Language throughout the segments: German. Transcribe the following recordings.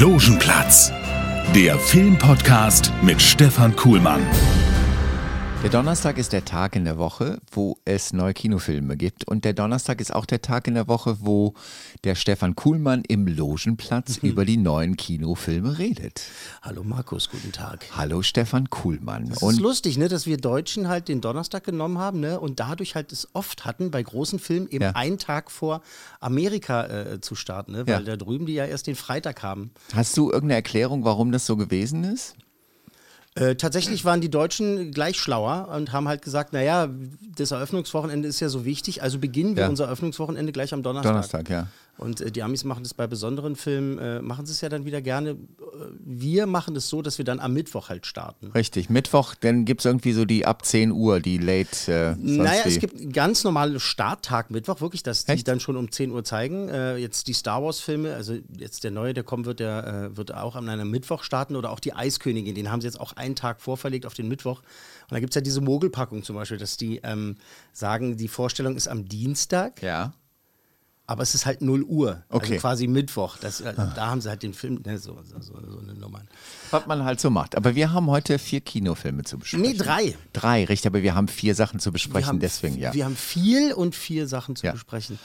Logenplatz, der Filmpodcast mit Stefan Kuhlmann. Der Donnerstag ist der Tag in der Woche, wo es neue Kinofilme gibt. Und der Donnerstag ist auch der Tag in der Woche, wo der Stefan Kuhlmann im Logenplatz Mhm. über die neuen Kinofilme redet. Hallo Markus, guten Tag. Hallo Stefan Kuhlmann. Es ist lustig, ne, dass wir Deutschen halt den Donnerstag genommen haben ne, und dadurch halt es oft hatten, bei großen Filmen eben Ja. einen Tag vor Amerika äh, zu starten, ne, weil Ja. da drüben die ja erst den Freitag haben. Hast du irgendeine Erklärung, warum das so gewesen ist? Äh, tatsächlich waren die Deutschen gleich schlauer und haben halt gesagt, naja, das Eröffnungswochenende ist ja so wichtig, also beginnen wir Ja. unser Eröffnungswochenende gleich am Donnerstag. Donnerstag, ja. Und äh, die Amis machen das bei besonderen Filmen, äh, machen sie es ja dann wieder gerne. Äh, Wir machen es so, dass wir dann am Mittwoch halt starten. Richtig. Mittwoch, dann gibt es irgendwie so die ab 10 Uhr, die Late. Äh, Naja, es gibt einen ganz normalen Starttag Mittwoch, wirklich, dass die Echt? dann schon um 10 Uhr zeigen. Äh, jetzt die Star Wars-Filme, also jetzt der neue, der kommen wird, der äh, wird auch an einem Mittwoch starten oder auch die Eiskönigin, den haben sie jetzt auch einen Tag vorverlegt auf den Mittwoch. Und da gibt es ja diese Mogelpackung zum Beispiel, dass die ähm, sagen, die Vorstellung ist am Dienstag, Ja. Aber es ist halt 0 Uhr, Okay. also quasi Mittwoch. Das, äh, Da haben sie halt den Film, ne, so, so, so, so eine Nummer. Was man halt so macht. Aber wir haben heute vier Kinofilme zu besprechen. Nee, drei. Drei, richtig, aber wir haben vier Sachen zu besprechen, haben, deswegen, ja. Wir haben viel und vier Sachen zu Ja. besprechen.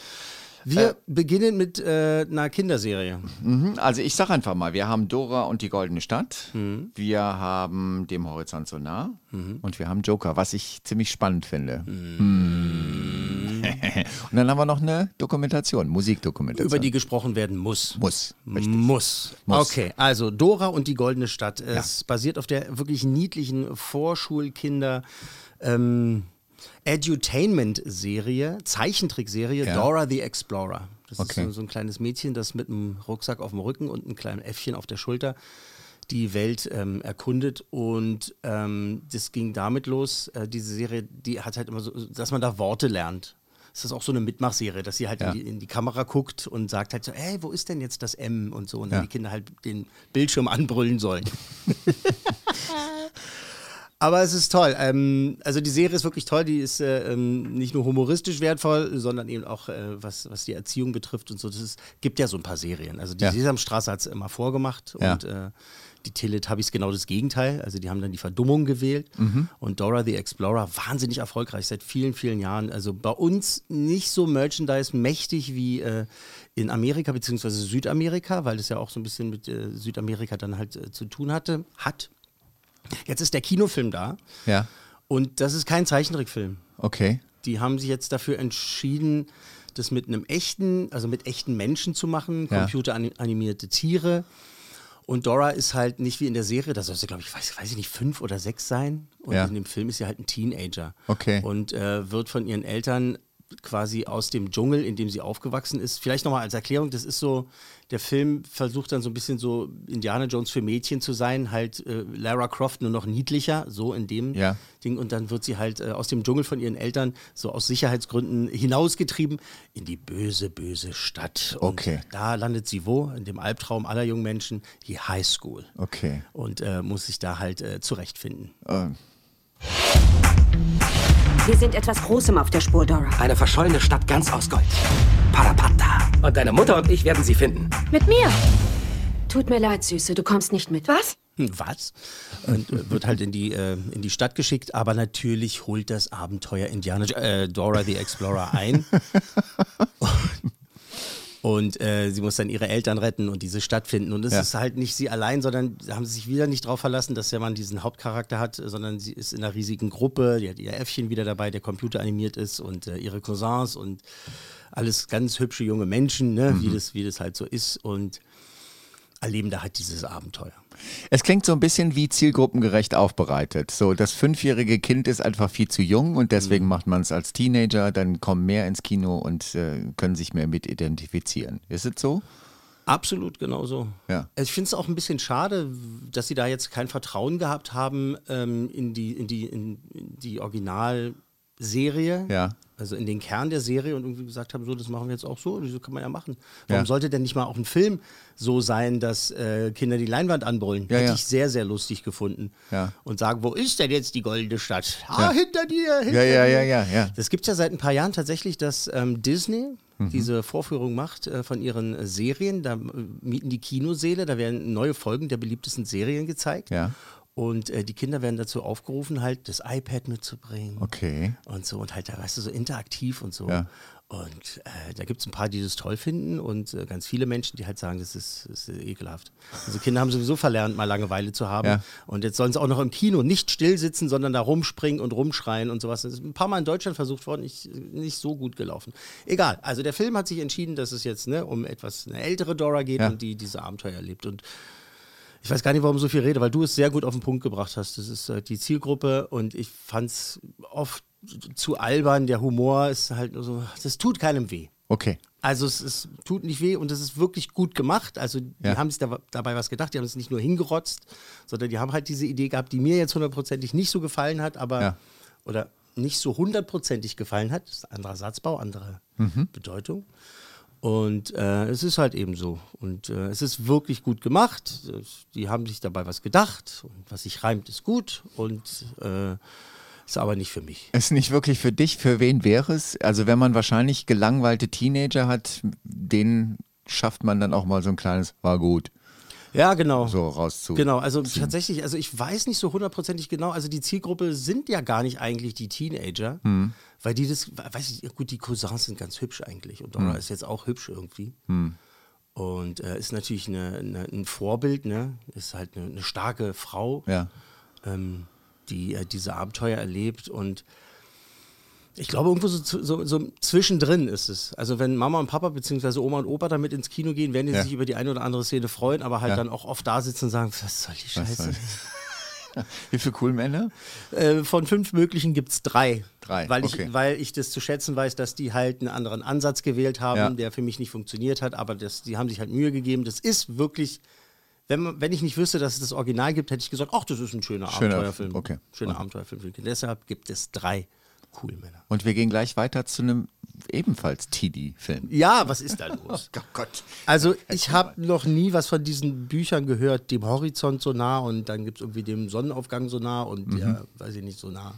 Wir beginnen mit äh, einer Kinderserie. Mhm, Also ich sag einfach mal, wir haben Dora und die Goldene Stadt, Mhm. wir haben Dem Horizont so nah und wir haben Joker, was ich ziemlich spannend finde. Mhm. und dann haben wir noch eine Dokumentation, Musikdokumentation. Über die gesprochen werden muss. muss. Richtig. Muss. Muss. Okay, also Dora und die Goldene Stadt. Es basiert auf der wirklich niedlichen Vorschulkinder ähm, Edutainment-Serie, Zeichentrickserie Ja. Dora the Explorer. Das Okay. ist so, so ein kleines Mädchen, das mit einem Rucksack auf dem Rücken und einem kleinen Äffchen auf der Schulter die Welt ähm, erkundet und ähm, das ging damit los, äh, diese Serie, die hat halt immer so, dass man da Worte lernt. Das ist auch so eine Mitmachserie, dass sie halt Ja. in, die, in die Kamera guckt und sagt halt so, ey, wo ist denn jetzt das M und so und dann Ja. die Kinder halt den Bildschirm anbrüllen sollen. Aber es ist toll. Ähm, also die Serie ist wirklich toll. Die ist äh, ähm, nicht nur humoristisch wertvoll, sondern eben auch äh, was, was die Erziehung betrifft und so. Das ist, gibt ja so ein paar Serien. Also die Ja. Sesamstraße hat es immer vorgemacht Ja. und äh, die Teletubbies genau das Gegenteil. Also die haben dann die Verdummung gewählt. Mhm. Und Dora the Explorer wahnsinnig erfolgreich seit vielen, vielen Jahren. Also bei uns nicht so Merchandise-mächtig wie äh, in Amerika bzw. Südamerika, weil das ja auch so ein bisschen mit äh, Südamerika dann halt äh, zu tun hatte, hat. Jetzt ist der Kinofilm da Ja, und das ist kein Zeichentrickfilm. okay. Die haben sich jetzt dafür entschieden, das mit einem echten, also mit echten Menschen zu machen, Ja. computeranimierte Tiere. Und Dora ist halt nicht wie in der Serie, da soll sie, glaube ich, weiß, weiß ich nicht, fünf oder sechs sein. Und Ja. in dem Film ist sie halt ein Teenager. Okay. Und äh, wird von ihren Eltern quasi aus dem Dschungel, in dem sie aufgewachsen ist. Vielleicht nochmal als Erklärung, das ist so, der Film versucht dann so ein bisschen so Indiana Jones für Mädchen zu sein, halt äh, Lara Croft nur noch niedlicher, so in dem Ja. Ding. Und dann wird sie halt äh, aus dem Dschungel von ihren Eltern so aus Sicherheitsgründen hinausgetrieben in die böse, böse Stadt. Und Okay. da landet sie wo? In dem Albtraum aller jungen Menschen, die High School. Okay. Und äh, muss sich da halt äh, zurechtfinden. Ähm, Wir sind etwas Großem auf der Spur, Dora. Eine verschollene Stadt ganz aus Gold. Parapata. Und deine Mutter und ich werden sie finden. Mit mir. Tut mir leid, Süße, du kommst nicht mit. Was? Hm, Was? Und äh, wird halt in die, äh, in die Stadt geschickt, aber natürlich holt das Abenteuer Indiana, äh, Dora the Explorer ein. Und äh, sie muss dann ihre Eltern retten und diese Stadt finden. Und es Ja. ist halt nicht sie allein, sondern haben sie sich wieder nicht darauf verlassen, dass der Mann diesen Hauptcharakter hat, sondern sie ist in einer riesigen Gruppe. Die hat ihr Äffchen wieder dabei, der computeranimiert ist und äh, ihre Cousins und alles ganz hübsche junge Menschen, ne? wie, das, wie das halt so ist. Und erleben da halt dieses Abenteuer. Es klingt so ein bisschen wie zielgruppengerecht aufbereitet. So, das fünfjährige Kind ist einfach viel zu jung und deswegen mhm. macht man es als Teenager, dann kommen mehr ins Kino und äh, können sich mehr mit identifizieren. Ist es so? Absolut genauso. Ja. Also ich finde es auch ein bisschen schade, dass sie da jetzt kein Vertrauen gehabt haben ähm, in, die, in, die, in die Originalserie. Ja also in den Kern der Serie und irgendwie gesagt haben, so, das machen wir jetzt auch so, das kann man ja machen. Warum ja. sollte denn nicht mal auch ein Film so sein, dass äh, Kinder die Leinwand anbrüllen? Ja, Hätte ich sehr, sehr lustig gefunden. Und sagen, wo ist denn jetzt die goldene Stadt? Ah, hinter dir, hinter ja, ja, dir. Ja, ja, ja. Das gibt es ja seit ein paar Jahren tatsächlich, dass ähm, Disney mhm. diese Vorführung macht äh, von ihren äh, Serien. Da äh, mieten die Kinoseele, da werden neue Folgen der beliebtesten Serien gezeigt. Ja. Und äh, die Kinder werden dazu aufgerufen, halt das iPad mitzubringen. Okay. Und so, und halt, da weißt du, so interaktiv und so. Ja. Und äh, da gibt es ein paar, die das toll finden und äh, ganz viele Menschen, die halt sagen, das ist, das ist ekelhaft. Also Kinder haben sowieso verlernt, mal Langeweile zu haben. Ja. Und jetzt sollen sie auch noch im Kino nicht still sitzen, sondern da rumspringen und rumschreien und sowas. Das ist ein paar Mal in Deutschland versucht worden, nicht, nicht so gut gelaufen. Egal, also der Film hat sich entschieden, dass es jetzt ne, um etwas eine ältere Dora geht ja. und die diese Abenteuer erlebt. Und ich weiß gar nicht, warum so viel rede, weil du es sehr gut auf den Punkt gebracht hast. Das ist halt die Zielgruppe und ich fand es oft zu albern. Der Humor ist halt nur so, das tut keinem weh. Okay. Also es, es tut nicht weh und es ist wirklich gut gemacht. Also die Ja. haben sich da, dabei was gedacht, die haben es nicht nur hingerotzt, sondern die haben halt diese Idee gehabt, die mir jetzt hundertprozentig nicht so gefallen hat, aber Ja. oder nicht so hundertprozentig gefallen hat. Das ist ein anderer Satzbau, andere Mhm. Bedeutung. Und äh, es ist halt eben so. Und äh, es ist wirklich gut gemacht. Die haben sich dabei was gedacht. Und was sich reimt, ist gut. Und äh, ist aber nicht für mich. Ist nicht wirklich für dich, für wen wäre es? Also wenn man wahrscheinlich gelangweilte Teenager hat, denen schafft man dann auch mal so ein kleines, war gut, Ja, genau. so rauszu. Genau, also tatsächlich, also ich weiß nicht so hundertprozentig genau, also die Zielgruppe sind ja gar nicht eigentlich die Teenager, Hm. weil die das, weiß ich, gut, die Cousins sind ganz hübsch eigentlich und Dora Hm. ist jetzt auch hübsch irgendwie. Und äh, ist natürlich eine, eine, ein Vorbild, ne? Ist halt eine, eine starke Frau, Ja. ähm, die äh, diese Abenteuer erlebt und ich glaube, irgendwo so, so, so zwischendrin ist es. Also wenn Mama und Papa beziehungsweise Oma und Opa damit ins Kino gehen, werden die Ja. sich über die eine oder andere Szene freuen, aber halt Ja. dann auch oft da sitzen und sagen, was soll die Scheiße? Wie viele cool Männer? Äh, von fünf möglichen gibt es drei. Drei, Weil ich, okay. weil ich das zu schätzen weiß, dass die halt einen anderen Ansatz gewählt haben, Ja. der für mich nicht funktioniert hat, aber das, die haben sich halt Mühe gegeben. Das ist wirklich, wenn, wenn ich nicht wüsste, dass es das Original gibt, hätte ich gesagt, ach, das ist ein schöner, Schöner, Abenteuerfilm. okay. Schöner Okay. Abenteuerfilm. Deshalb gibt es drei cool Männer. Und wir gehen gleich weiter zu einem ebenfalls TD-Film. Ja, was ist da los? Oh Gott. Also ich habe noch nie was von diesen Büchern gehört, dem Horizont so nah und dann gibt es irgendwie dem Sonnenaufgang so nah und Mhm. der, weiß ich nicht, so nah.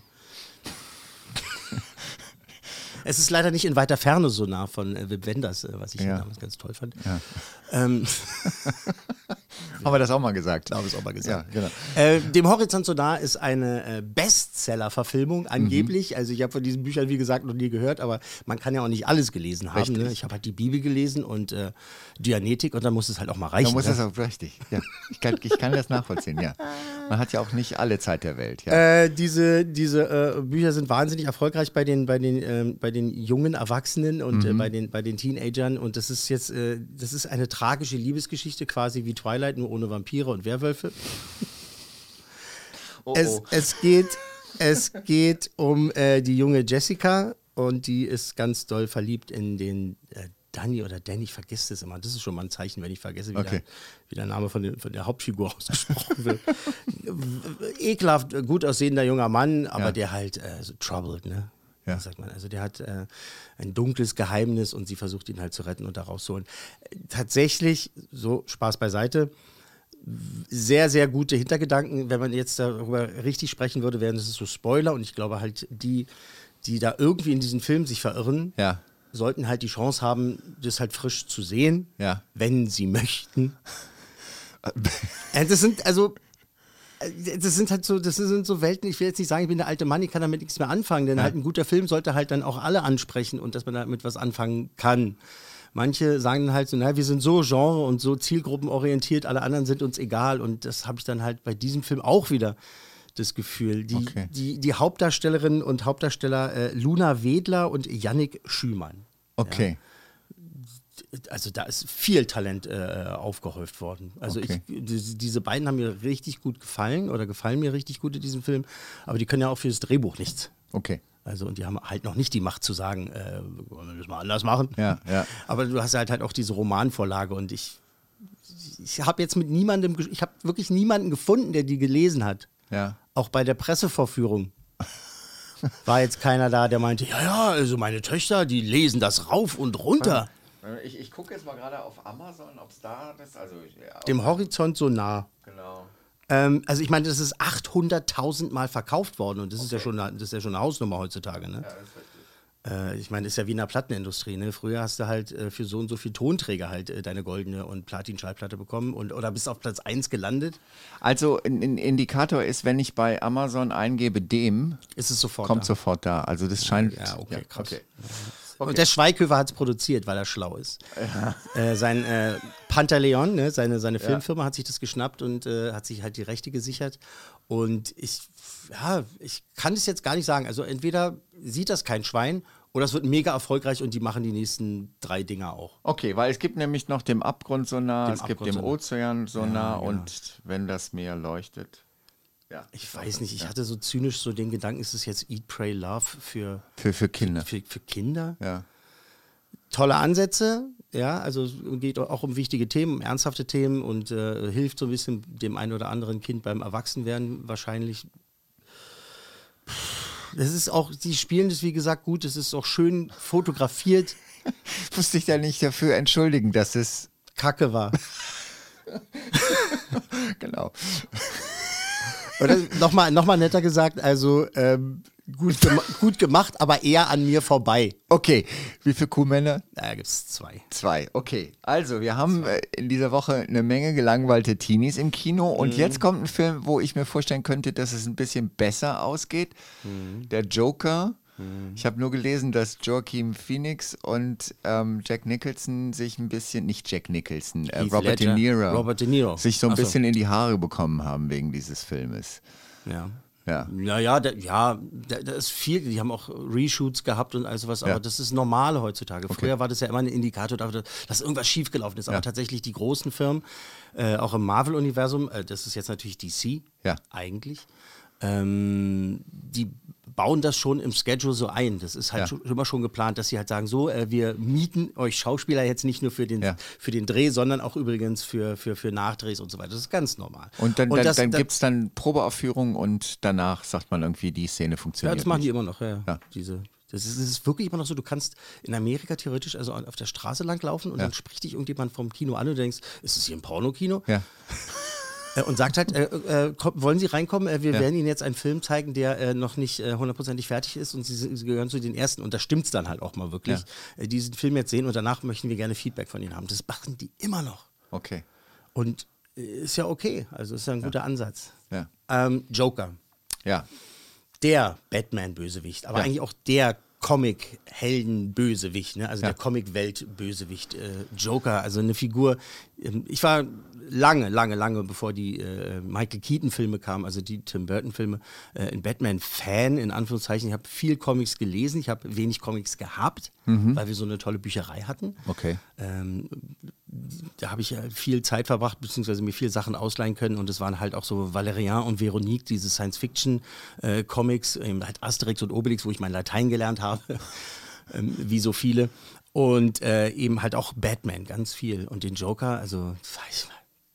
es ist leider nicht in weiter Ferne so nah von äh, Wim Wenders, äh, was ich Ja. damals ganz toll fand. Ja. Ähm, Haben wir das auch mal gesagt? habe ich auch mal gesagt. Ja, genau. Äh, dem Horizont so nah ist eine äh, Bestseller-Verfilmung, angeblich. Mhm. Also ich habe von diesen Büchern, wie gesagt, noch nie gehört, aber man kann ja auch nicht alles gelesen haben. Ne? Ich habe halt die Bibel gelesen und äh, Dianetik und dann muss es halt auch mal reichen. Da muss ne? das auch richtig. Ja. Ich, kann, ich kann das nachvollziehen, ja. Man hat ja auch nicht alle Zeit der Welt. Ja. Äh, diese diese äh, Bücher sind wahnsinnig erfolgreich bei den, bei den, ähm, bei den jungen Erwachsenen und Mhm. äh, bei, den, bei den Teenagern. Und das ist jetzt, das ist eine tragische Liebesgeschichte, quasi wie Twilight, nur ohne Vampire und Werwölfe. Es, es, geht, es geht um äh, die junge Jessica und die ist ganz doll verliebt in den äh, Danny oder Danny, ich vergesse das immer. Das ist schon mal ein Zeichen, wenn ich vergesse, wie, Okay. der, wie der Name von, den, von der Hauptfigur ausgesprochen wird. Ekelhaft, äh, gut aussehender junger Mann, aber Ja. der halt äh, so troubled, ne? Ja. Sagt man? Also der hat äh, ein dunkles Geheimnis und sie versucht ihn halt zu retten und da rauszuholen. Äh, Tatsächlich, so Spaß beiseite, sehr, sehr gute Hintergedanken. Wenn man jetzt darüber richtig sprechen würde, wären das so Spoiler und ich glaube halt, die, die da irgendwie in diesen Film sich verirren, Ja. sollten halt die Chance haben, das halt frisch zu sehen, Ja. wenn sie möchten. Das sind also das sind halt so, das sind so Welten, ich will jetzt nicht sagen, ich bin der alte Mann, ich kann damit nichts mehr anfangen, denn Ja. halt ein guter Film sollte halt dann auch alle ansprechen und dass man damit was anfangen kann. Manche sagen dann halt so, na, wir sind so genre- und so zielgruppenorientiert, alle anderen sind uns egal und das habe ich dann halt bei diesem Film auch wieder das Gefühl. Die, Okay. die, die Hauptdarstellerinnen und Hauptdarsteller äh, Luna Wedler und Yannick Schümann. Okay. also da ist viel Talent äh, aufgehäuft worden. Also Okay. ich, die, diese beiden haben mir richtig gut gefallen oder gefallen mir richtig gut in diesem Film, aber die können ja auch für das Drehbuch nichts. Okay. Also und die haben halt noch nicht die Macht zu sagen, äh, wollen wir das mal anders machen. Ja, ja. Aber du hast halt halt auch diese Romanvorlage und ich, ich habe jetzt mit niemandem, ich habe wirklich niemanden gefunden, der die gelesen hat. Ja. Auch bei der Pressevorführung war jetzt keiner da, der meinte, ja, ja, also meine Töchter, die lesen das rauf und runter. Ich, ich gucke jetzt mal gerade auf Amazon, ob es da ist. Also, ja, Dem Horizont so nah. genau. Ähm, also ich meine, das ist 800.000 Mal verkauft worden und das ist ja schon eine, das ist ja schon eine Hausnummer heutzutage. Ne? Äh, ich meine, das ist ja wie in der Plattenindustrie. Ne? Früher hast du halt äh, für so und so viel Tonträger halt äh, deine goldene und Platin-Schallplatte bekommen und oder bist auf Platz 1 gelandet, Also ein, ein Indikator ist, wenn ich bei Amazon eingebe dem, ist es sofort kommt da. sofort da. Also das scheint. Ja, okay, krass. okay. Und der Schweighöfer hat es produziert, weil er schlau ist. Äh, sein äh, Pantaleon, ne, seine, seine Filmfirma, hat sich das geschnappt und äh, hat sich halt die Rechte gesichert. Und ich, ja, ich kann es jetzt gar nicht sagen. Also entweder sieht das kein Schwein oder es wird mega erfolgreich und die machen die nächsten drei Dinger auch. Okay, weil es gibt nämlich noch dem Abgrund so nah, Dem es gibt dem Abgrund Ozean so Ja, nah genau. und wenn das Meer leuchtet. Ja. Ich weiß nicht, ich hatte so zynisch so den Gedanken, ist es jetzt Eat, Pray, Love für, Für, für Kinder. für, für Kinder? Ja. tolle Ansätze, ja, also es geht auch um wichtige Themen, um ernsthafte Themen und äh, hilft so ein bisschen dem einen oder anderen Kind beim Erwachsenwerden wahrscheinlich. Das ist auch, die spielen das wie gesagt gut, es ist auch schön fotografiert, Musste ich da nicht dafür entschuldigen, dass es. Kacke war. Genau. Oder nochmal noch mal netter gesagt, also ähm, gut, gema gut gemacht, aber eher an mir vorbei. Okay, wie viele Kuhmänner? Da gibt es zwei. Zwei, okay. Also, wir haben äh, in dieser Woche eine Menge gelangweilte Teenies im Kino und jetzt kommt ein Film, wo ich mir vorstellen könnte, dass es ein bisschen besser ausgeht. Der Joker. Ich habe nur gelesen, dass Joaquin Phoenix und ähm, Jack Nicholson sich ein bisschen, nicht Jack Nicholson, äh, Robert. De Niro, Robert De Niro. sich so ein Ach so. bisschen in die Haare bekommen haben wegen dieses Filmes. Ja. Ja. Naja, da, ja, da, da ist viel, die haben auch Reshoots gehabt und all sowas, Ja. aber das ist normal heutzutage. Früher war das ja immer ein Indikator dafür, dass irgendwas schiefgelaufen ist. Aber Ja. tatsächlich die großen Firmen, äh, auch im Marvel-Universum, äh, das ist jetzt natürlich DC, Ja. eigentlich, ähm, die bauen das schon im Schedule so ein. Das ist halt Ja. schon, immer schon geplant, dass sie halt sagen, so, äh, wir mieten euch Schauspieler jetzt nicht nur für den, Ja. für den Dreh, sondern auch übrigens für, für, für Nachdrehs und so weiter. Das ist ganz normal. Und dann, dann, das- dann da- gibt es dann Probeaufführungen und danach sagt man irgendwie, die Szene Ja, funktioniert. das machen die nicht. immer noch, ja. Ja. Diese, das, ist, das ist wirklich immer noch so, du kannst in Amerika theoretisch also auf der Straße langlaufen und Ja. dann spricht dich irgendjemand vom Kino an und du denkst, ist es hier ein Pornokino? Ja. Äh, und sagt halt, äh, äh, wollen Sie reinkommen? Äh, wir Ja. werden Ihnen jetzt einen Film zeigen, der äh, noch nicht äh, hundertprozentig fertig ist und Sie, Sie gehören zu den ersten. Und da stimmt's dann halt auch mal wirklich. Äh, diesen Film jetzt sehen und danach möchten wir gerne Feedback von Ihnen haben. Das machen die immer noch. Okay. Und ist ja okay. Also ist ja ein guter Ansatz. Ja. Ähm, Joker Ja. der Batman-Bösewicht, aber Ja. eigentlich auch der Comic-Helden-Bösewicht, ne? also Ja. der Comic-Welt-Bösewicht, äh, Joker, also eine Figur. Ähm, ich war lange, lange, lange, bevor die äh, Michael Keaton-Filme kamen, also die Tim Burton-Filme, äh, ein Batman-Fan, in Anführungszeichen. Ich habe viel Comics gelesen, ich habe wenig Comics gehabt, weil wir so eine tolle Bücherei hatten. Okay. Ähm, da habe ich ja viel Zeit verbracht, beziehungsweise mir viel Sachen ausleihen können. Und es waren halt auch so Valerian und Veronique, diese Science-Fiction-Comics, eben halt Asterix und Obelix, wo ich mein Latein gelernt habe, ähm, wie so viele. Und äh, eben halt auch Batman, ganz viel. Und den Joker, also, weiß ich,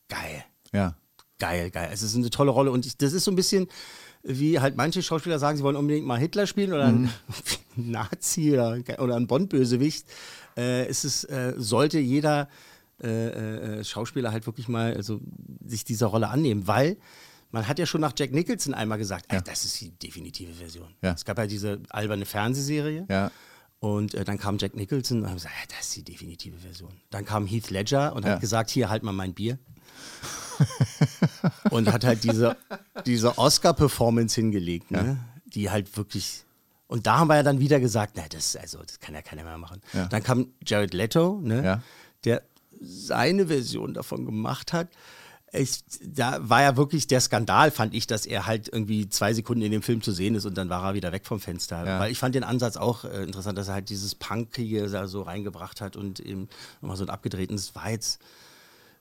geil Ja. geil, geil. Es ist eine tolle Rolle und ich, das ist so ein bisschen wie halt manche Schauspieler sagen, sie wollen unbedingt mal Hitler spielen oder einen Nazi oder, oder einen Bond-Bösewicht. Äh, es ist, äh, sollte jeder äh, äh, Schauspieler halt wirklich mal also, sich dieser Rolle annehmen, weil man hat ja schon nach Jack Nicholson einmal gesagt, ey, das ist die definitive Version. Ja. Es gab ja diese alberne Fernsehserie. Ja. Und äh, dann kam Jack Nicholson und hat gesagt, ja, das ist die definitive Version. Dann kam Heath Ledger und Ja. hat gesagt, hier, halt mal mein Bier. und hat halt diese, diese Oscar-Performance hingelegt, ne? die halt wirklich. Und da haben wir ja dann wieder gesagt, na, das, also, das kann ja keiner mehr machen. Ja. Dann kam Jared Leto, ne? Ja. der seine Version davon gemacht hat. Ich, da war ja wirklich der Skandal, fand ich, dass er halt irgendwie zwei Sekunden in dem Film zu sehen ist und dann war er wieder weg vom Fenster. Ja. Weil ich fand den Ansatz auch äh, interessant, dass er halt dieses Punkige da so reingebracht hat und eben nochmal so ein abgedrehten. Das war jetzt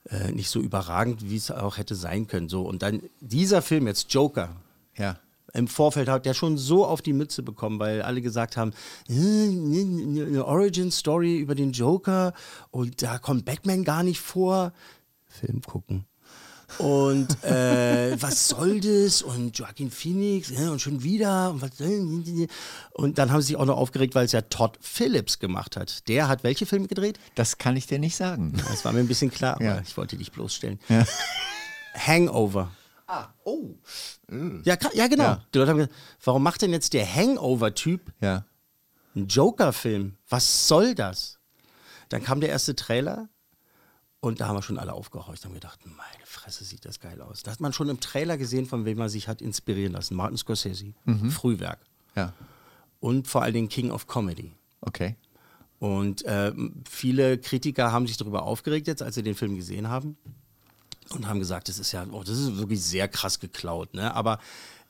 äh, nicht so überragend, wie es auch hätte sein können. So, und dann dieser Film jetzt, Joker, Ja. Im Vorfeld hat der schon so auf die Mütze bekommen, weil alle gesagt haben, äh, eine Origin-Story über den Joker und da kommt Batman gar nicht vor. Film gucken. Und äh, was soll das? Und Joaquin Phoenix äh, und schon wieder. Und, was, äh, und dann haben sie sich auch noch aufgeregt, weil es ja Todd Phillips gemacht hat. Der hat welche Filme gedreht? Das kann ich dir nicht sagen. Das war mir ein bisschen klar, aber Ja. ich wollte dich bloßstellen. Hangover. Ah, oh. Ja, kra- ja genau. Ja. Die Leute haben gesagt, warum macht denn jetzt der Hangover-Typ Ja. einen Joker-Film? Was soll das? Dann kam der erste Trailer und da haben wir schon alle aufgehorcht und gedacht, meine Fresse, sieht das geil aus. Da hat man schon im Trailer gesehen, von wem man sich hat inspirieren lassen. Martin Scorsese, Frühwerk Ja. und vor allen Dingen King of Comedy. Okay. Und ähm, viele Kritiker haben sich darüber aufgeregt jetzt, als sie den Film gesehen haben und haben gesagt, das ist ja, oh, das ist wirklich sehr krass geklaut. Ne? Aber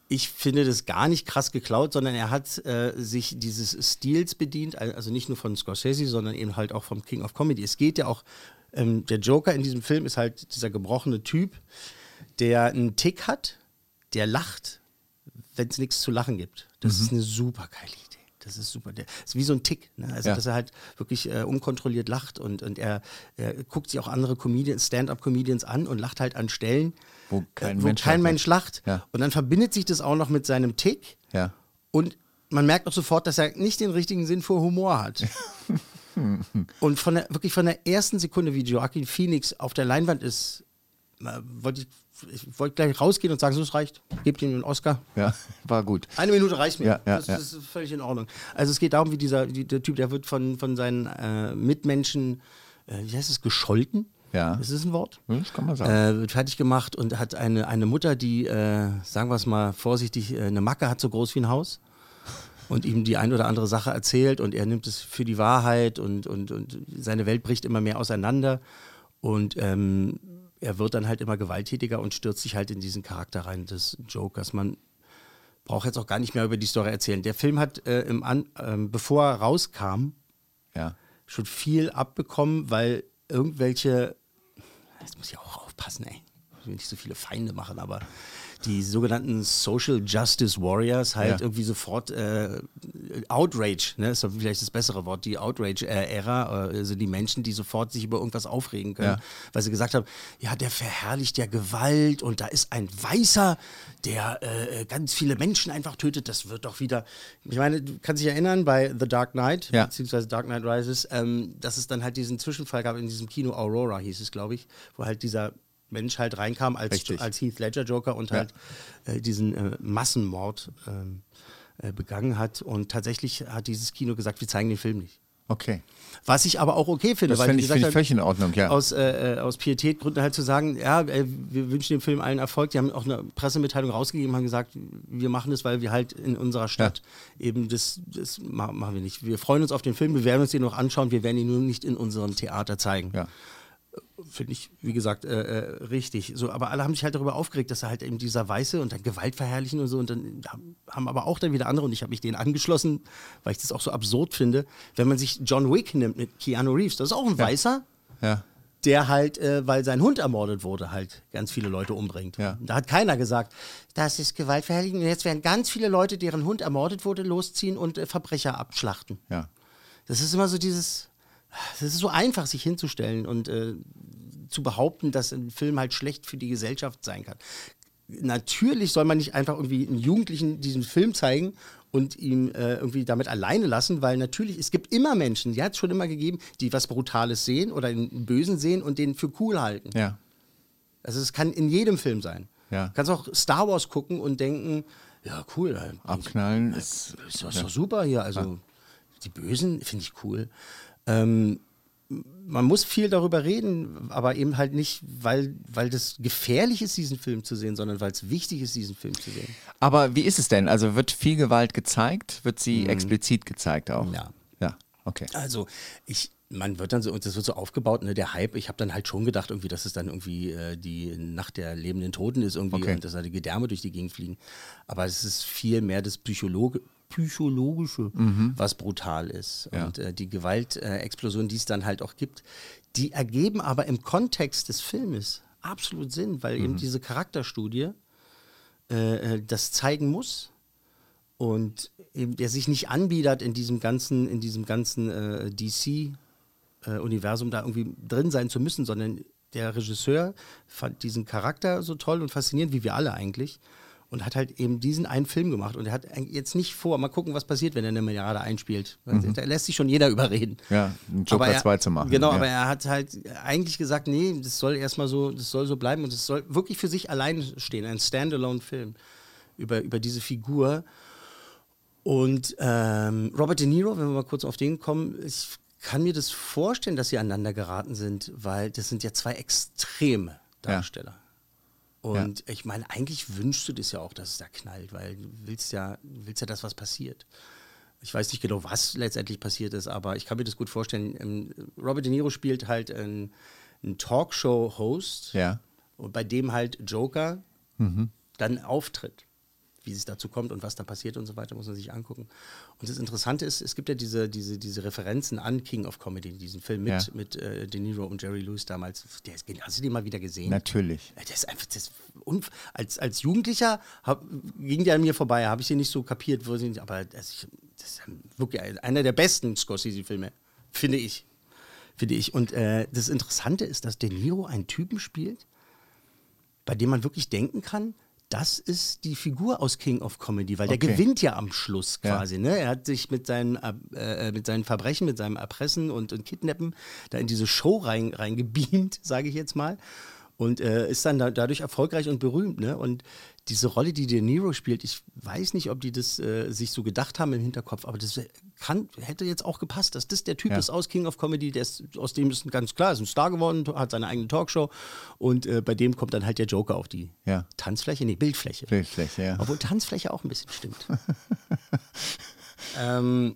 ich finde das gar nicht krass geklaut, sondern er hat äh, sich dieses Stils bedient, also nicht nur von Scorsese, sondern eben halt auch vom King of Comedy. Es geht ja auch, ähm, der Joker in diesem Film ist halt dieser gebrochene Typ, der einen Tick hat, der lacht, wenn es nichts zu lachen gibt. Das ist eine super geile Idee. Das ist super. Der ist wie so ein Tick. Ne? Also, Ja. dass er halt wirklich äh, unkontrolliert lacht und, und er, er guckt sich auch andere Comedians, Stand-up-Comedians an und lacht halt an Stellen, Wo kein äh, wo Mensch kein lacht. Mensch lacht. Ja. Und dann verbindet sich das auch noch mit seinem Tick Ja. und man merkt auch sofort, dass er nicht den richtigen Sinn für Humor hat. und von der, wirklich von der ersten Sekunde, wie Joaquin Phoenix auf der Leinwand ist, äh, wollte ich, ich wollte gleich rausgehen und sagen, so es reicht, gebt ihm einen Oscar. Ja. War gut. Eine Minute reicht mir. Ja, ja, das, ja. ist völlig in Ordnung. Also es geht darum, wie dieser die, der Typ, der wird von, von seinen äh, Mitmenschen, äh, wie heißt es, gescholten? Ja. Ist das ein Wort? Das kann man sagen. Äh, wird fertig gemacht und hat eine, eine Mutter, die, äh, sagen wir es mal vorsichtig, äh, eine Macke hat so groß wie ein Haus und ihm die ein oder andere Sache erzählt und er nimmt es für die Wahrheit und, und, und seine Welt bricht immer mehr auseinander und ähm, er wird dann halt immer gewalttätiger und stürzt sich halt in diesen Charakter rein des Jokers. Man braucht jetzt auch gar nicht mehr über die Story erzählen. Der Film hat, äh, im An ähm, bevor er rauskam, ja. schon viel abbekommen, weil irgendwelche, jetzt muss ich auch aufpassen, ey, ich will nicht so viele Feinde machen, aber die sogenannten Social Justice Warriors halt Ja. irgendwie sofort äh, Outrage, ne, ist vielleicht das bessere Wort, die Outrage-Ära, äh, also die Menschen, die sofort sich über irgendwas aufregen können, Ja. weil sie gesagt haben, ja, der verherrlicht ja Gewalt und da ist ein Weißer, der äh, ganz viele Menschen einfach tötet, das wird doch wieder, ich meine, du kannst dich erinnern bei The Dark Knight, Ja. beziehungsweise Dark Knight Rises, ähm, dass es dann halt diesen Zwischenfall gab in diesem Kino Aurora, hieß es, glaube ich, wo halt dieser Mensch halt reinkam als, Richtig. als Heath Ledger Joker und Ja. halt äh, diesen äh, Massenmord ähm, äh, begangen hat. Und tatsächlich hat dieses Kino gesagt, wir zeigen den Film nicht. Okay. Was ich aber auch okay finde, Das weil ich, gesagt völlig in Ordnung, ja. aus, äh, äh, aus Pietätgründen halt zu sagen, ja, äh, wir wünschen dem Film allen Erfolg. Die haben auch eine Pressemitteilung rausgegeben, haben gesagt, wir machen das, weil wir halt in unserer Stadt eben das, das ma- machen wir nicht. Wir freuen uns auf den Film, wir werden uns den noch anschauen, wir werden ihn nur nicht in unserem Theater zeigen. ja. Finde ich, wie gesagt, äh, äh, richtig. So, aber alle haben sich halt darüber aufgeregt, dass er halt eben dieser Weiße und dann Gewalt verherrlichen und so. Und dann haben- aber auch dann wieder andere, und ich habe mich denen angeschlossen, weil ich das auch so absurd finde, wenn man sich John Wick nimmt mit Keanu Reeves, das ist auch ein Weißer, Ja. der halt, äh, weil sein Hund ermordet wurde, halt ganz viele Leute umbringt. Ja. Da hat keiner gesagt, das ist Gewaltverherrlichung. Und jetzt werden ganz viele Leute, deren Hund ermordet wurde, losziehen und äh, Verbrecher abschlachten. Ja. Das ist immer so dieses, es ist so einfach, sich hinzustellen und äh, zu behaupten, dass ein Film halt schlecht für die Gesellschaft sein kann. Natürlich soll man nicht einfach irgendwie einen Jugendlichen diesen Film zeigen und ihn äh, irgendwie damit alleine lassen, weil natürlich, es gibt immer Menschen, die hat es schon immer gegeben, die was Brutales sehen oder einen Bösen sehen und den für cool halten. Ja. Also es kann in jedem Film sein. Ja. Du kannst auch Star Wars gucken und denken, ja cool, äh, Abknallen ist. ist doch, ist doch super hier. Also die Bösen finde ich cool. Ähm, man muss viel darüber reden, aber eben halt nicht, weil, weil das gefährlich ist, diesen Film zu sehen, sondern weil es wichtig ist, diesen Film zu sehen. Aber wie ist es denn? Also wird viel Gewalt gezeigt? Wird sie explizit gezeigt auch? Mhm. Ja. Ja, okay. Also ich man wird dann so, und das wird so aufgebaut, ne, der Hype, ich habe dann halt schon gedacht, irgendwie, dass es dann irgendwie äh, die Nacht der lebenden Toten ist irgendwie Okay. und dass da die Gedärme durch die Gegend fliegen. Aber es ist viel mehr das Psychologe, Psychologische, was brutal ist. Ja. Und äh, die Gewaltexplosion, die es dann halt auch gibt, die ergeben aber im Kontext des Filmes absolut Sinn, weil eben diese Charakterstudie äh, äh, das zeigen muss und eben der sich nicht anbietet in diesem ganzen, in diesem ganzen äh, DC-Universum da irgendwie drin sein zu müssen, sondern der Regisseur fand diesen Charakter so toll und faszinierend, wie wir alle eigentlich. Und hat halt eben diesen einen Film gemacht. Und er hat jetzt nicht vor, mal gucken, was passiert, wenn er eine Milliarde einspielt. Da lässt sich schon jeder überreden. Ja, einen Joker Aber er- 2 zu machen. Genau, ja. aber er hat halt eigentlich gesagt, nee, das soll erstmal so, das soll so bleiben und es soll wirklich für sich allein stehen, ein Standalone-Film über, über diese Figur. Und ähm, Robert De Niro, wenn wir mal kurz auf den kommen, ich kann mir das vorstellen, dass sie aneinander geraten sind, weil das sind ja zwei extreme Darsteller. Und ich meine, eigentlich wünschst du das ja auch, dass es da knallt, weil du willst ja, du willst ja, dass was passiert. Ich weiß nicht genau, was letztendlich passiert ist, aber ich kann mir das gut vorstellen. Ähm, Robert De Niro spielt halt einen, einen Talkshow-Host, Ja. bei dem halt Joker dann auftritt. Wie es dazu kommt und was da passiert und so weiter, muss man sich angucken. Und das Interessante ist, es gibt ja diese, diese, diese Referenzen an King of Comedy, diesen Film mit, Ja. mit äh, De Niro und Jerry Lewis damals. Der ist, hast du den mal wieder gesehen? Natürlich. Ja, Das ist einfach, das ist als, als Jugendlicher hab, ging der an mir vorbei, habe ich den nicht so kapiert, wo sie, aber das ist wirklich einer der besten Scorsese-Filme, finde ich. Finde ich. Und äh, das Interessante ist, dass De Niro einen Typen spielt, bei dem man wirklich denken kann, das ist die Figur aus King of Comedy, weil der Okay. gewinnt ja am Schluss Ja. quasi. Ne? Er hat sich mit seinen, äh, mit seinen Verbrechen, mit seinem Erpressen und, und Kidnappen da in diese Show rein, reingebeamt, sage ich jetzt mal. Und äh, ist dann da, dadurch erfolgreich und berühmt. Ne? Und diese Rolle, die De Niro spielt, ich weiß nicht, ob die das äh, sich so gedacht haben im Hinterkopf, aber das kann, hätte jetzt auch gepasst, dass das der Typ Ja. ist aus King of Comedy, der ist, aus dem ist ganz klar, ist ein Star geworden, hat seine eigene Talkshow und äh, bei dem kommt dann halt der Joker auf die Ja. Tanzfläche, nee, Bildfläche. Bildfläche, ja. Obwohl Tanzfläche auch ein bisschen stimmt. ähm,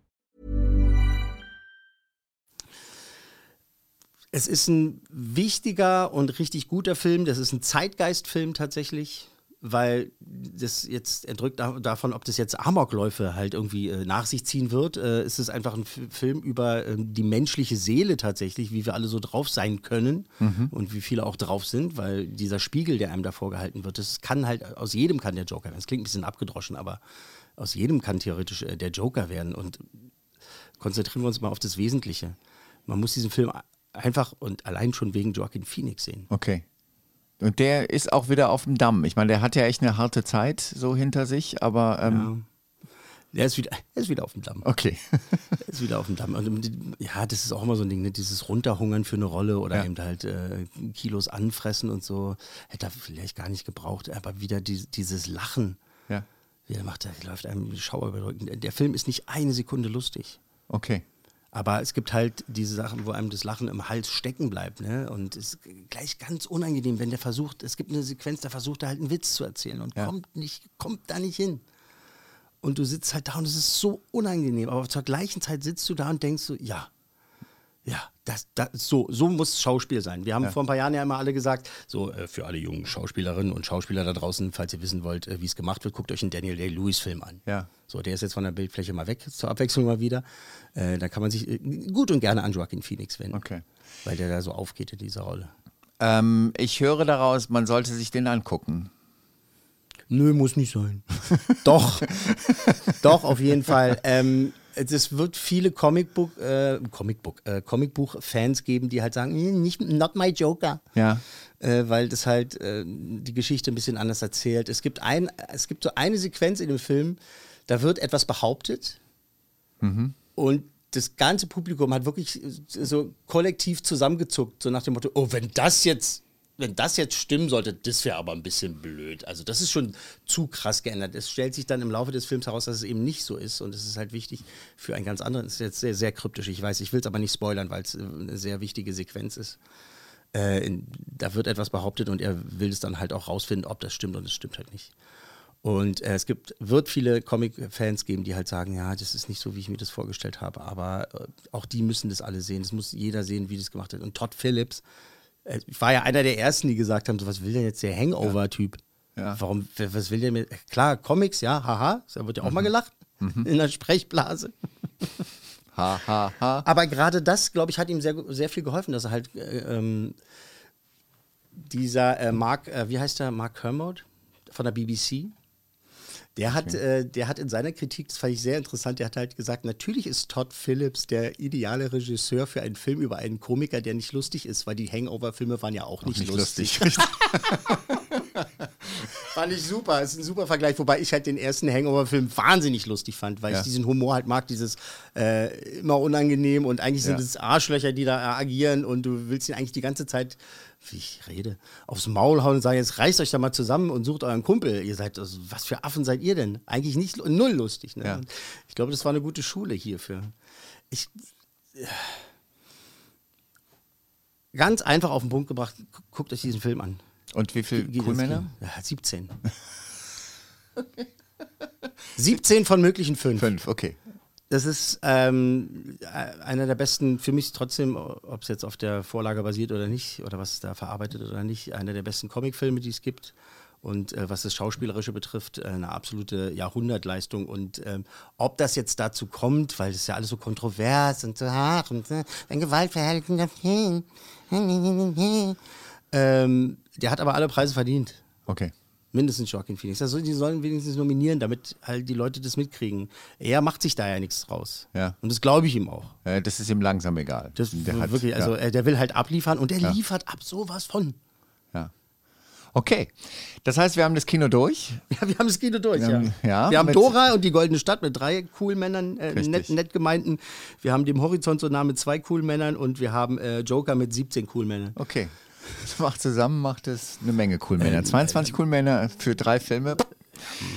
Es ist ein wichtiger und richtig guter Film. Das ist ein Zeitgeistfilm tatsächlich, weil das jetzt entrückt da- davon, ob das jetzt Amokläufe halt irgendwie äh, nach sich ziehen wird. Äh, es ist einfach ein F Film über ähm, die menschliche Seele tatsächlich, wie wir alle so drauf sein können und wie viele auch drauf sind, weil dieser Spiegel, der einem da vorgehalten wird, das kann halt, aus jedem kann der Joker werden. Das klingt ein bisschen abgedroschen, aber aus jedem kann theoretisch äh, der Joker werden. Und konzentrieren wir uns mal auf das Wesentliche. Man muss diesen Film einfach und allein schon wegen Joaquin Phoenix sehen. Okay. Und der ist auch wieder auf dem Damm. Ich meine, der hat ja echt eine harte Zeit so hinter sich, aber ähm, Der ist wieder, er ist wieder auf dem Damm. okay. Er ist wieder auf dem Damm. Und ähm, ja, das ist auch immer so ein Ding, ne? dieses Runterhungern für eine Rolle oder Ja. eben halt äh, Kilos anfressen und so. Hätte er vielleicht gar nicht gebraucht, aber wieder die, dieses Lachen. ja. Wie er macht, da läuft einem die Schauer über den Rücken. Der Film ist nicht eine Sekunde lustig. Okay. Aber es gibt halt diese Sachen, wo einem das Lachen im Hals stecken bleibt, ne? Und es ist gleich ganz unangenehm, wenn der versucht, es gibt eine Sequenz, da versucht er halt einen Witz zu erzählen und Ja. kommt nicht, kommt da nicht hin. Und du sitzt halt da und es ist so unangenehm, aber zur gleichen Zeit sitzt du da und denkst so, ja, ja, das, das, so, so muss Schauspiel sein. Wir haben vor ein paar Jahren ja immer alle gesagt, so äh, für alle jungen Schauspielerinnen und Schauspieler da draußen, falls ihr wissen wollt, äh, wie es gemacht wird, guckt euch einen Daniel Day-Lewis-Film an. Ja. So, der ist jetzt von der Bildfläche mal weg, zur Abwechslung mal wieder. Äh, da kann man sich äh, gut und gerne an Joaquin Phoenix wenden. Okay. Weil der da so aufgeht in dieser Rolle. Ähm, ich höre daraus, man sollte sich den angucken. Nö, muss nicht sein. Doch. Doch, auf jeden Fall. Ähm, es wird viele Comicbook, äh, Comicbook, äh, Comicbuch-Fans geben, die halt sagen, "Nee, nicht, not my Joker. Ja. Äh, weil das halt äh, die Geschichte ein bisschen anders erzählt. Es gibt, ein, es gibt so eine Sequenz in dem Film, da wird etwas behauptet Und das ganze Publikum hat wirklich so kollektiv zusammengezuckt, so nach dem Motto, oh, wenn das jetzt, wenn das jetzt stimmen sollte, das wäre aber ein bisschen blöd. Also das ist schon zu krass geändert. Es stellt sich dann im Laufe des Films heraus, dass es eben nicht so ist und es ist halt wichtig für einen ganz anderen. Das ist jetzt sehr, sehr kryptisch, ich weiß, ich will es aber nicht spoilern, weil es äh, eine sehr wichtige Sequenz ist. Äh, in, da wird etwas behauptet und er will es dann halt auch rausfinden, ob das stimmt und es stimmt halt nicht. Und äh, es gibt, wird viele Comic-Fans geben, die halt sagen, ja, das ist nicht so, wie ich mir das vorgestellt habe. Aber äh, auch die müssen das alle sehen. Das muss jeder sehen, wie das gemacht wird. Und Todd Phillips, ich war ja einer der ersten, die gesagt haben, so, was will denn jetzt der Hangover-Typ? Ja. Warum, was will der mit? Klar, Comics, ja, haha, da wird ja auch mal gelacht in der Sprechblase. Ha, ha, ha. Aber gerade das, glaube ich, hat ihm sehr, sehr viel geholfen, dass er halt äh, ähm, dieser äh, Mark, äh, wie heißt der, Mark Kermode von der BBC, der hat, äh, der hat in seiner Kritik, das fand ich sehr interessant, der hat halt gesagt, natürlich ist Todd Phillips der ideale Regisseur für einen Film über einen Komiker, der nicht lustig ist, weil die Hangover-Filme waren ja auch nicht, Nicht lustig. lustig. Fand ich super, ist ein super Vergleich, wobei ich halt den ersten Hangover-Film wahnsinnig lustig fand, weil Ja. ich diesen Humor halt mag, dieses äh, immer unangenehm und eigentlich sind Ja. es Arschlöcher, die da agieren und du willst ihn eigentlich die ganze Zeit, wie ich rede, aufs Maul hauen und sagen, jetzt reißt euch da mal zusammen und sucht euren Kumpel. Ihr seid, also, was für Affen seid ihr denn? Eigentlich nicht, null lustig. Ne? Ja. Ich glaube, das war eine gute Schule hierfür. Ich, äh, ganz einfach auf den Punkt gebracht, gu- guckt euch diesen Film an. Und wie viele Coolmänner? Ja, 17. 17 von möglichen fünf. Fünf, okay. Das ist ähm, äh, einer der besten, für mich trotzdem, ob es jetzt auf der Vorlage basiert oder nicht, oder was da verarbeitet oder nicht, einer der besten Comicfilme, die es gibt. Und äh, was das Schauspielerische betrifft, eine absolute Jahrhundertleistung. Und ähm, ob das jetzt dazu kommt, weil es ja alles so kontrovers und so hart und äh, ein gewaltverherrlichender Film. ähm, der hat aber alle Preise verdient. Okay. Mindestens Joaquin Phoenix. Also die sollen wenigstens nominieren, damit halt die Leute das mitkriegen. Er macht sich da ja nichts draus. Ja. Und das glaube ich ihm auch. Äh, das ist ihm langsam egal. Das Der hat- wirklich, also ja. der will halt abliefern und er Ja. liefert ab sowas von. Ja. Okay. Das heißt, wir haben das Kino durch. Ja, wir haben das Kino durch, Wir ja. haben- ja, wir haben Dora und die Goldene Stadt mit drei coolen Männern, äh, nett, nett gemeinten. Wir haben dem Horizont so nah mit zwei coolen Männern und wir haben äh, Joker mit 17 coolen Männern. Okay. Das macht zusammen macht es eine Menge Coolmänner. 22 Coolmänner für drei Filme.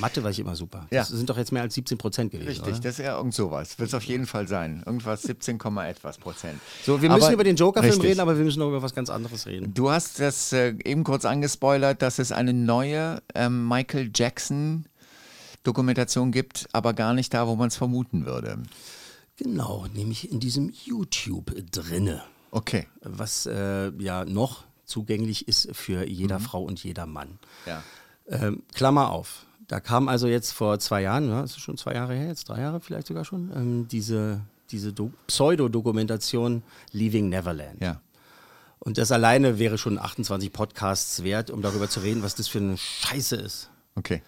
Mathe war ich immer super. Ja. Das sind doch jetzt mehr als 17 Prozent gewesen. Richtig, Oder? das ist ja irgend sowas. Wird es auf jeden Fall sein. Irgendwas 17, Komma etwas Prozent. So, wir müssen Aber- über den Joker-Film reden, aber wir müssen noch über was ganz anderes reden. Du hast das äh, eben kurz angespoilert, dass es eine neue ähm, Michael Jackson Dokumentation gibt, aber gar nicht da, wo man es vermuten würde. Genau, nämlich in diesem YouTube drinne. Okay. was äh, ja noch zugänglich ist für jeder Frau und jeder Mann. Ja. Ähm, Klammer auf. Da kam also jetzt vor zwei Jahren, ja, das ist schon zwei Jahre her, jetzt drei Jahre vielleicht sogar schon, ähm, diese, diese Do Pseudo-Dokumentation Leaving Neverland. Ja. Und das alleine wäre schon 28 Podcasts wert, um darüber zu reden, was das für eine Scheiße ist. Okay.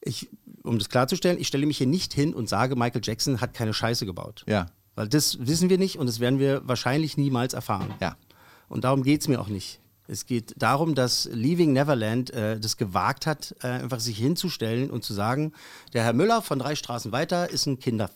Ich, um das klarzustellen, ich stelle mich hier nicht hin und sage, Michael Jackson hat keine Scheiße gebaut. Ja. Weil das wissen wir nicht und das werden wir wahrscheinlich niemals erfahren. Ja. Und darum geht es mir auch nicht. Es geht darum, dass Leaving Neverland äh, das gewagt hat, äh, einfach sich hinzustellen und zu sagen, der Herr Müller von drei Straßen weiter ist ein Kinder.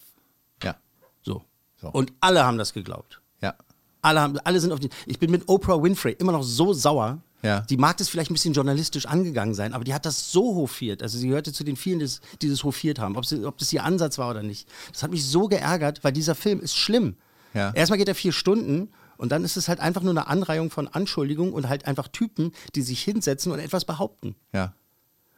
Ja. So. So. Und alle haben das geglaubt. Ja. Alle, haben, alle sind auf die. Ich bin mit Oprah Winfrey immer noch so sauer. Ja. Die mag das vielleicht ein bisschen journalistisch angegangen sein, aber die hat das so hofiert. Also sie gehörte zu den vielen, die das- die das hofiert haben, ob, sie, ob das ihr Ansatz war oder nicht. Das hat mich so geärgert, weil dieser Film ist schlimm. Ja. Erstmal geht er vier Stunden und dann ist es halt einfach nur eine Anreihung von Anschuldigungen und halt einfach Typen, die sich hinsetzen und etwas behaupten. Ja.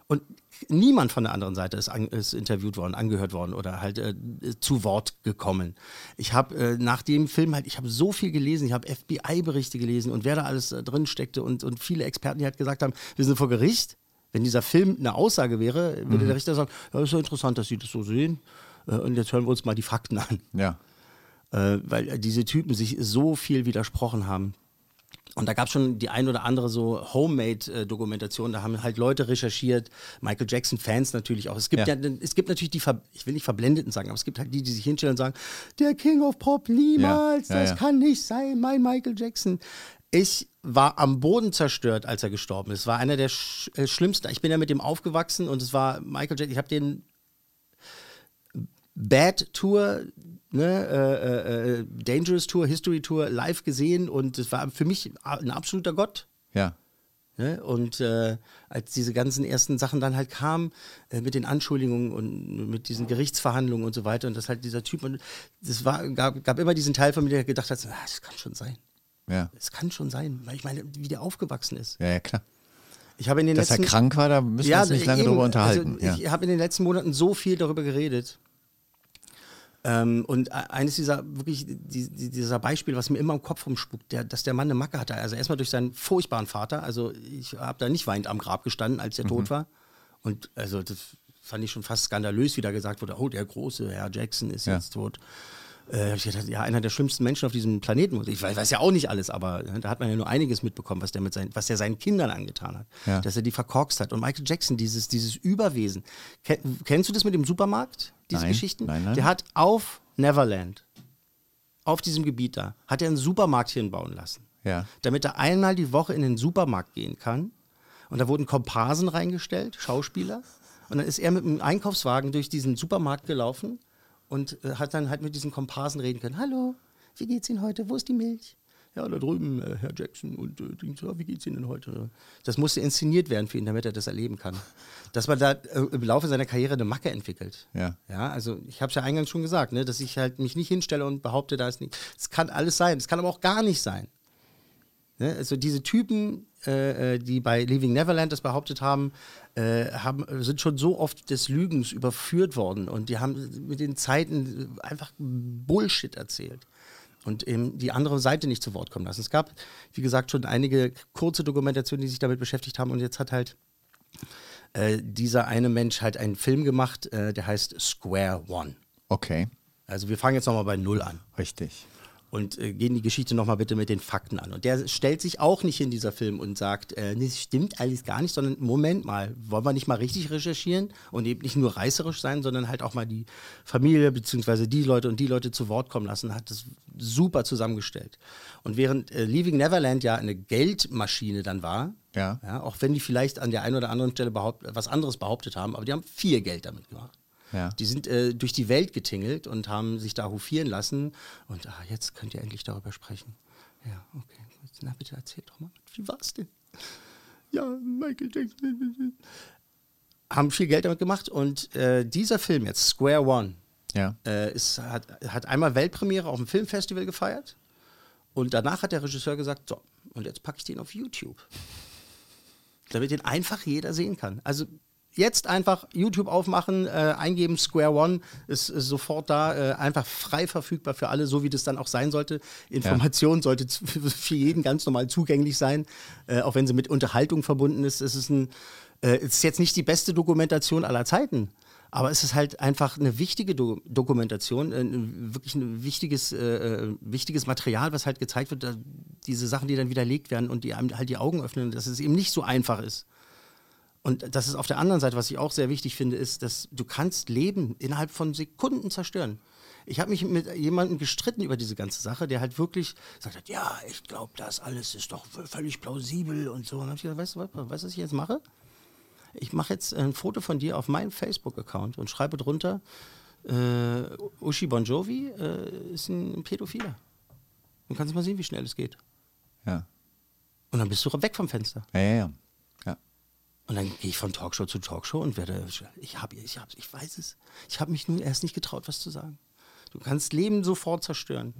Und niemand von der anderen Seite ist, an, ist interviewt worden, angehört worden oder halt äh, zu Wort gekommen. Ich habe äh, nach dem Film halt, ich habe so viel gelesen, ich habe FBI-Berichte gelesen und wer da alles äh, drin steckte und, und viele Experten, die halt gesagt haben, wir sind vor Gericht. Wenn dieser Film eine Aussage wäre, würde der Richter sagen, ja, ist ja interessant, dass Sie das so sehen. Äh, und jetzt hören wir uns mal die Fakten an Ja. Äh, weil diese Typen sich so viel widersprochen haben. Und da gab es schon die ein oder andere so Homemade-Dokumentation, da haben halt Leute recherchiert, Michael Jackson-Fans natürlich auch. Es gibt ja, Ja. es gibt natürlich die, ich will nicht Verblendeten sagen, aber es gibt halt die, die sich hinstellen und sagen, der King of Pop niemals, Ja, ja, das kann nicht sein, mein Michael Jackson. Ich war am Boden zerstört, als er gestorben ist. Es war einer der sch äh, schlimmsten. Ich bin ja mit dem aufgewachsen und es war Michael Jackson. Ich habe den Bad Tour ne, äh, äh, Dangerous Tour, History Tour live gesehen und es war für mich ein absoluter Gott. Ja. Ne? Und äh, als diese ganzen ersten Sachen dann halt kamen, äh, mit den Anschuldigungen und mit diesen Gerichtsverhandlungen und so weiter, und das halt dieser Typ, und das war, gab, gab immer diesen Teil von mir, der gedacht hat, ah, das kann schon sein. Ja. Das kann schon sein, weil ich meine, wie der aufgewachsen ist. Ja, ja, klar. Ich habe in den Dass letzten, er krank war, da müssen wir uns nicht lange eben. drüber unterhalten. Also, ja. Ich habe in den letzten Monaten so viel darüber geredet. Ähm, und e- eines dieser wirklich die, die, dieser Beispiel, was mir immer im Kopf rumspuckt, der, dass der Mann eine Macke hatte. Also erstmal durch seinen furchtbaren Vater. Also ich habe da nicht weinend am Grab gestanden, als er Mhm. tot war. Und also das fand ich schon fast skandalös, wie da gesagt wurde, oh, der große Herr Jackson ist Ja. jetzt tot. Äh, hab ich gedacht, ja, einer der schlimmsten Menschen auf diesem Planeten. Ich weiß, weiß ja auch nicht alles, aber äh, da hat man ja nur einiges mitbekommen, was der mit seinen, was der seinen Kindern angetan hat. Ja. Dass er die verkorkst hat. Und Michael Jackson, dieses, dieses Überwesen. Ken, kennst du das mit dem Supermarkt? Diese Nein, Geschichten? nein, nein. Der hat auf Neverland, auf diesem Gebiet da, hat er einen Supermarkt hinbauen lassen. Ja. Damit er einmal die Woche in den Supermarkt gehen kann. Und da wurden Komparsen reingestellt, Schauspieler. Und dann ist er mit einem Einkaufswagen durch diesen Supermarkt gelaufen und äh, hat dann halt mit diesen Komparsen reden können. Hallo, wie geht's Ihnen heute? Wo ist die Milch? Ja, da drüben, äh, Herr Jackson. Und äh, Dings, ja, wie geht's Ihnen denn heute? Das musste inszeniert werden für ihn, damit er das erleben kann. Dass man da äh, im Laufe seiner Karriere eine Macke entwickelt. Ja. Ja, also ich habe es ja eingangs schon gesagt, ne, dass ich halt mich nicht hinstelle und behaupte, da ist nicht. Es kann alles sein, es kann aber auch gar nicht sein. Ne? Also diese Typen, äh, äh, die bei Leaving Neverland das behauptet haben, äh, haben, sind schon so oft des Lügens überführt worden und die haben mit den Zeiten einfach Bullshit erzählt und eben die andere Seite nicht zu Wort kommen lassen. Es gab, wie gesagt, schon einige kurze Dokumentationen, die sich damit beschäftigt haben und jetzt hat halt äh, dieser eine Mensch halt einen Film gemacht, äh, der heißt Square One. Okay, Also wir fangen jetzt nochmal bei Null an richtig. Und äh, gehen die Geschichte nochmal bitte mit den Fakten an. Und der stellt sich auch nicht in dieser Film und sagt, äh, nee, das stimmt alles gar nicht, sondern Moment mal, wollen wir nicht mal richtig recherchieren und eben nicht nur reißerisch sein, sondern halt auch mal die Familie beziehungsweise die Leute und die Leute zu Wort kommen lassen, hat das super zusammengestellt. Und während äh, Leaving Neverland ja eine Geldmaschine dann war, Ja. auch wenn die vielleicht an der einen oder anderen Stelle was anderes behauptet haben, aber die haben viel Geld damit gemacht. Ja. Die sind äh, durch die Welt getingelt und haben sich da hofieren lassen. Und ah, jetzt könnt ihr endlich darüber sprechen. Ja, okay. Na bitte erzähl doch mal, wie war's denn? Ja, Michael Jackson. Haben viel Geld damit gemacht und äh, dieser Film jetzt, Square One, Ja. äh, ist, hat, hat einmal Weltpremiere auf dem Filmfestival gefeiert und danach hat der Regisseur gesagt, so, und jetzt packe ich den auf YouTube. Damit den einfach jeder sehen kann. Also jetzt einfach YouTube aufmachen, äh, eingeben, Square One ist, ist sofort da, äh, einfach frei verfügbar für alle, so wie das dann auch sein sollte. Information sollte z- für jeden ganz normal zugänglich sein, äh, auch wenn sie mit Unterhaltung verbunden ist. Es ist, ein, äh, ist jetzt nicht die beste Dokumentation aller Zeiten. Aber es ist halt einfach eine wichtige Do Dokumentation, äh, wirklich ein wichtiges, äh, äh, wichtiges Material, was halt gezeigt wird, diese Sachen, die dann widerlegt werden und die einem halt die Augen öffnen, dass es eben nicht so einfach ist. Und das ist auf der anderen Seite, was ich auch sehr wichtig finde, ist, dass du kannst Leben innerhalb von Sekunden zerstören. Ich habe mich mit jemandem gestritten über diese ganze Sache, der halt wirklich gesagt hat, ja, ich glaube, das alles ist doch völlig plausibel und so. Und dann habe ich gesagt, weißt du, was, weißt, was ich jetzt mache? Ich mache jetzt ein Foto von dir auf meinem Facebook-Account und schreibe drunter, äh, Uschi Bon Jovi äh, ist ein Pädophiler. Dann kannst du mal sehen, wie schnell es geht. Ja. Und dann bist du weg vom Fenster. Ja, ja. ja. Und dann gehe ich von Talkshow zu Talkshow und werde, ich habe, ich habe, ich weiß es. Ich habe mich nur erst nicht getraut, was zu sagen. Du kannst Leben sofort zerstören.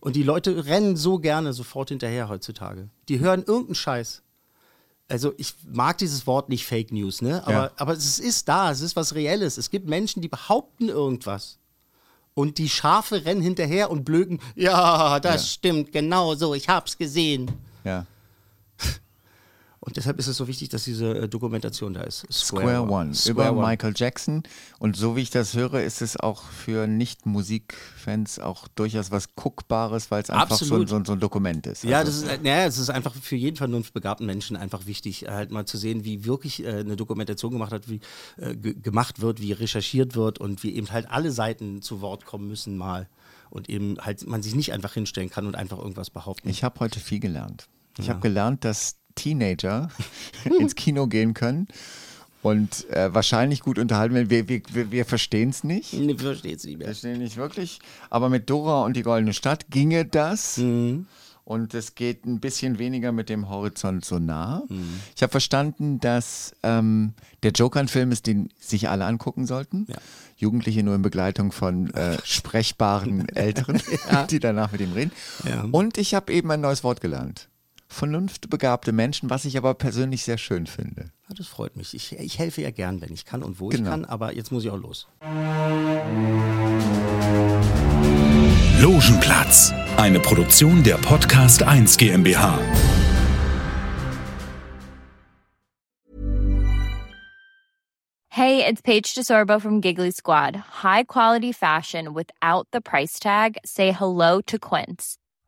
Und die Leute rennen so gerne sofort hinterher heutzutage. Die hören irgendeinen Scheiß. Also ich mag dieses Wort nicht Fake News, ne? Aber, Ja. aber es ist da, es ist was Reelles. Es gibt Menschen, die behaupten irgendwas. Und die Schafe rennen hinterher und blöken, ja, das Ja. stimmt, genau so, ich hab's gesehen. ja. Und deshalb ist es so wichtig, dass diese äh, Dokumentation da ist. Square One, Square über One. Michael Jackson. Und so wie ich das höre, ist es auch für Nicht-Musikfans auch durchaus was Guckbares, weil es einfach so, so, so ein Dokument ist. Ja, Also, das ist, äh, naja, es ist einfach für jeden vernunftbegabten Menschen einfach wichtig, halt mal zu sehen, wie wirklich äh, eine Dokumentation gemacht hat, wie äh, ge- gemacht wird, wie recherchiert wird und wie eben halt alle Seiten zu Wort kommen müssen mal. Und eben halt man sich nicht einfach hinstellen kann und einfach irgendwas behaupten. Ich habe heute viel gelernt. Ich habe gelernt, dass Teenager ins Kino gehen können und äh, wahrscheinlich gut unterhalten werden. Wir, wir, wir, verstehen es nicht. Nee, wir verstehen es nicht Wir mehr. verstehen nicht wirklich. Aber mit Dora und die Goldene Stadt ginge das. Mhm. Und es geht ein bisschen weniger mit dem Horizont so nah. Mhm. Ich habe verstanden, dass ähm, der Joker ein Film ist, den sich alle angucken sollten. Ja. Jugendliche nur in Begleitung von äh, sprechbaren Älteren, die danach mit ihm reden. Ja. Und ich habe eben ein neues Wort gelernt. Vernunftbegabte Menschen, was ich aber persönlich sehr schön finde. Ja, das freut mich. Ich, ich helfe ja gern, wenn ich kann und wo Genau. ich kann, aber jetzt muss ich auch los. Logenplatz, eine Produktion der Podcast 1 GmbH. Hey, it's Paige DeSorbo from Giggly Squad. High quality fashion without the price tag. Say hello to Quince.